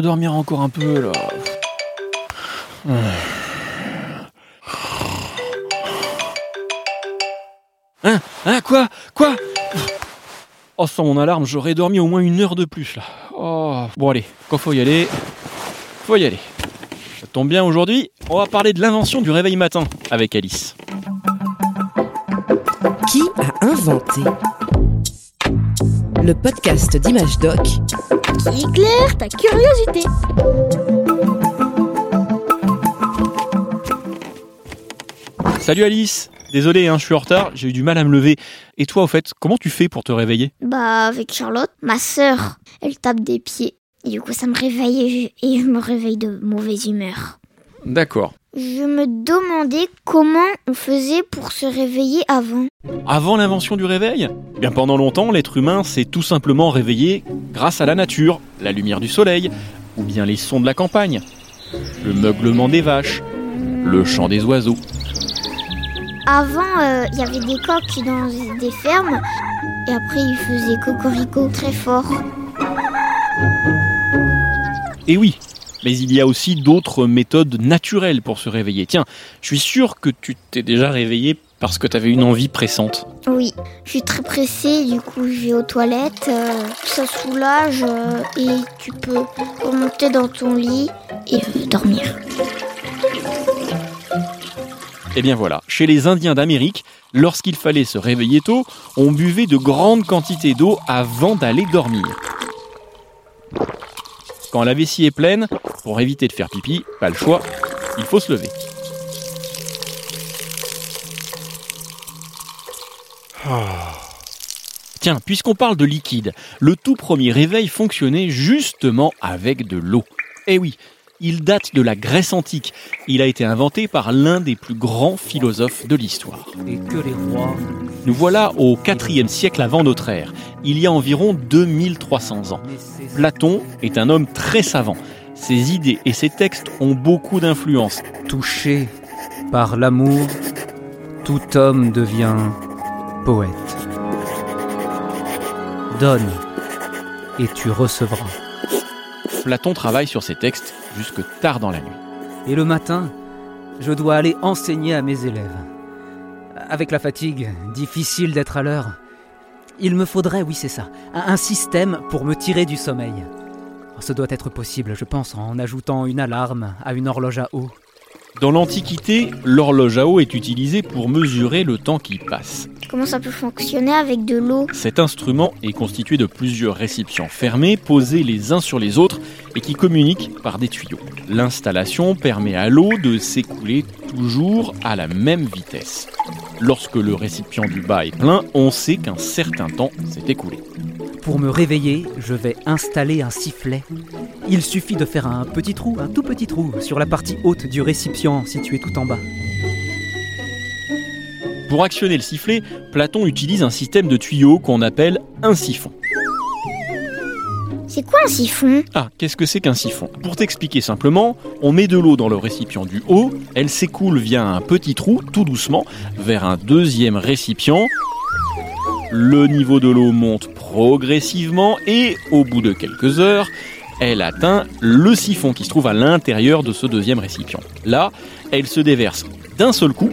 dormir encore un peu là. Hein Hein Quoi Quoi? Oh, sans mon alarme, j'aurais dormi au moins une heure de plus là. Oh. Bon, allez, quand faut y aller, faut y aller. Ça tombe bien aujourd'hui, on va parler de l'invention du réveil matin avec Alice. Qui a inventé Le podcast d'Image Doc qui éclaire ta curiosité. Salut Alice Désolé, hein, je suis en retard, j'ai eu du mal à me lever. Et toi, au fait, comment tu fais pour te réveiller? Bah, avec Charlotte, ma sœur, elle tape des pieds. Et du coup, ça me réveille et je, et je me réveille de mauvaise humeur. D'accord. Je me demandais comment on faisait pour se réveiller avant. Avant l'invention du réveil Eh Bien pendant longtemps, l'être humain s'est tout simplement réveillé grâce à la nature, la lumière du soleil, ou bien les sons de la campagne, le meuglement des vaches, le chant des oiseaux. Avant, euh, il y avait des coqs dans des fermes. Et après, ils faisaient cocorico très fort. Et oui, mais il y a aussi d'autres méthodes naturelles pour se réveiller. Tiens, je suis sûr que tu t'es déjà réveillé parce que tu avais une envie pressante. Oui, je suis très pressée, du coup je vais aux toilettes, euh, ça soulage euh, et tu peux remonter dans ton lit et euh, dormir. Et Eh bien voilà, chez les Indiens d'Amérique, lorsqu'il fallait se réveiller tôt, on buvait de grandes quantités d'eau avant d'aller dormir. Quand la vessie est pleine, pour éviter de faire pipi, pas le choix, il faut se lever. Tiens, puisqu'on parle de liquide, le tout premier réveil fonctionnait justement avec de l'eau. Eh oui, il date de la Grèce antique. Il a été inventé par l'un des plus grands philosophes de l'histoire. et que les rois. Nous voilà au IVe siècle avant notre ère, il y a environ 2300 ans. Platon est un homme très savant. Ses idées et ses textes ont beaucoup d'influence. Touché par l'amour, tout homme devient poète. Donne et tu recevras. Platon travaille sur ses textes jusque tard dans la nuit. Et le matin, je dois aller enseigner à mes élèves. Avec la fatigue, difficile d'être à l'heure. Il me faudrait, oui c'est ça, un un système pour me tirer du sommeil. Ce doit être possible, je pense, en ajoutant une alarme à une horloge à eau. Dans l'Antiquité, l'horloge à eau est utilisée pour mesurer le temps qui passe. Comment ça peut fonctionner avec de l'eau? Cet instrument est constitué de plusieurs récipients fermés, posés les uns sur les autres et qui communiquent par des tuyaux. L'installation permet à l'eau de s'écouler toujours à la même vitesse. Lorsque le récipient du bas est plein, on sait qu'un certain temps s'est écoulé. Pour me réveiller, je vais installer un sifflet. Il suffit de faire un petit trou, un tout petit trou, sur la partie haute du récipient situé tout en bas. Pour actionner le sifflet, Platon utilise un système de tuyaux qu'on appelle un siphon. C'est quoi un siphon? Ah, qu'est-ce que c'est qu'un siphon? Pour t'expliquer simplement, on met de l'eau dans le récipient du haut, elle s'écoule via un petit trou, tout doucement, vers un deuxième récipient. Le niveau de l'eau monte progressivement et, au bout de quelques heures, elle atteint le siphon qui se trouve à l'intérieur de ce deuxième récipient. Là, elle se déverse d'un seul coup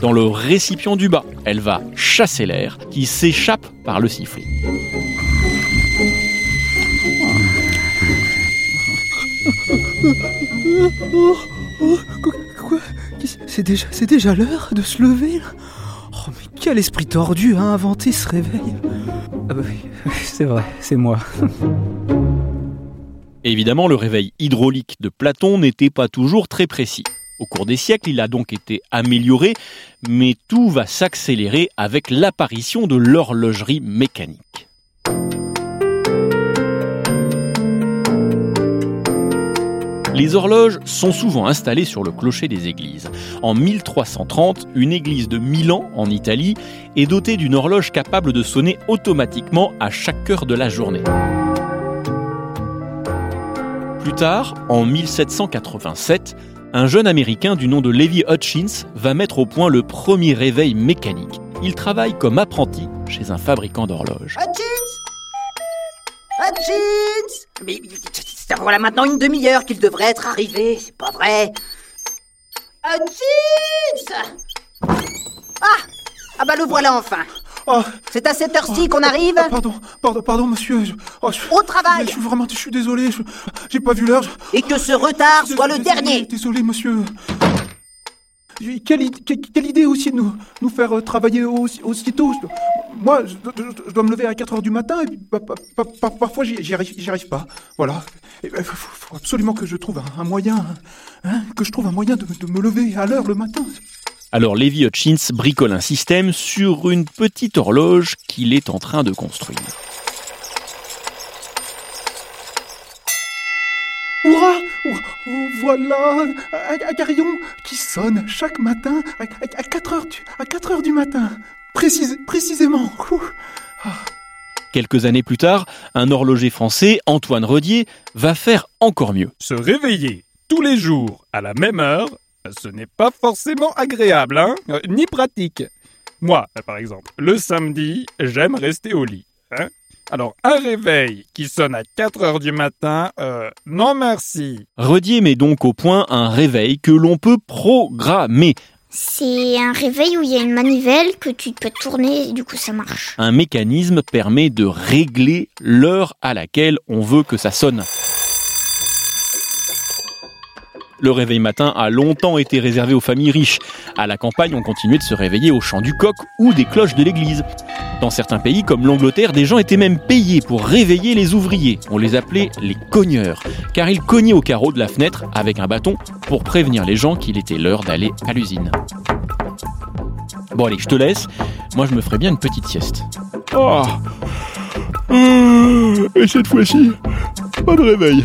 dans le récipient du bas. Elle va chasser l'air qui s'échappe par le sifflet. Quoi C'est déjà, c'est déjà l'heure de se lever là? Oh quel esprit tordu a inventé ce réveil Ah bah oui, c'est vrai, c'est moi. Évidemment, le réveil hydraulique de Platon n'était pas toujours très précis. Au cours des siècles, il a donc été amélioré, mais tout va s'accélérer avec l'apparition de l'horlogerie mécanique. Les horloges sont souvent installées sur le clocher des églises. En 1330, une église de Milan, en Italie, est dotée d'une horloge capable de sonner automatiquement à chaque heure de la journée. Plus tard, en 1787, un jeune Américain du nom de Levi Hutchins va mettre au point le premier réveil mécanique. Il travaille comme apprenti chez un fabricant d'horloges. Hutchins Hutchins Mais ça voilà maintenant une demi-heure qu'il devrait être arrivé, c'est pas vrai. Un Ah Ah bah le voilà enfin Ah, C'est à cette heure-ci qu'on arrive ah, pardon, pardon, pardon, monsieur. Je, oh, je- Au travail Je suis vraiment, je suis désolé. J'ai pas vu l'heure. Et que ce retard soit le dernier Désolé, monsieur. Quelle, id- que- quelle idée aussi de nous, nous faire euh, travailler aussi, aussitôt. Moi, je, dois me lever à 4 heures du matin et puis, pa- pa- pa- pa- parfois j'y arrive, pas. Voilà. Il faut, faut absolument que je trouve un, un moyen, hein, que je trouve un moyen de, de me lever à l'heure le matin. Alors Levi Hutchins bricole un système sur une petite horloge qu'il est en train de construire. Hurrah Hurrah Oh, voilà un, un carillon qui sonne chaque matin à, à, 4 heures du, à 4 heures du matin. Précise, précisément. Quelques années plus tard, un horloger français, Antoine Rodier, va faire encore mieux. Se réveiller tous les jours à la même heure, ce n'est pas forcément agréable, hein Ni pratique. Moi, par exemple, le samedi, j'aime rester au lit. hein Alors, un réveil qui sonne à 4 heures du matin, euh, non merci. Rodier met donc au point un réveil que l'on peut programmer, C'est un réveil où il y a une manivelle que tu peux tourner et du coup ça marche. un mécanisme permet de régler l'heure à laquelle on veut que ça sonne. Le réveil matin a longtemps été réservé aux familles riches. À la campagne, on continuait de se réveiller au chant du coq ou des cloches de l'église. Dans certains pays comme l'Angleterre, des gens étaient même payés pour réveiller les ouvriers. On les appelait les cogneurs, car ils cognaient au carreau de la fenêtre avec un bâton pour prévenir les gens qu'il était l'heure d'aller à l'usine. Bon allez, je te laisse. Moi, je me ferai bien une petite sieste. Oh Et cette fois-ci, pas de réveil.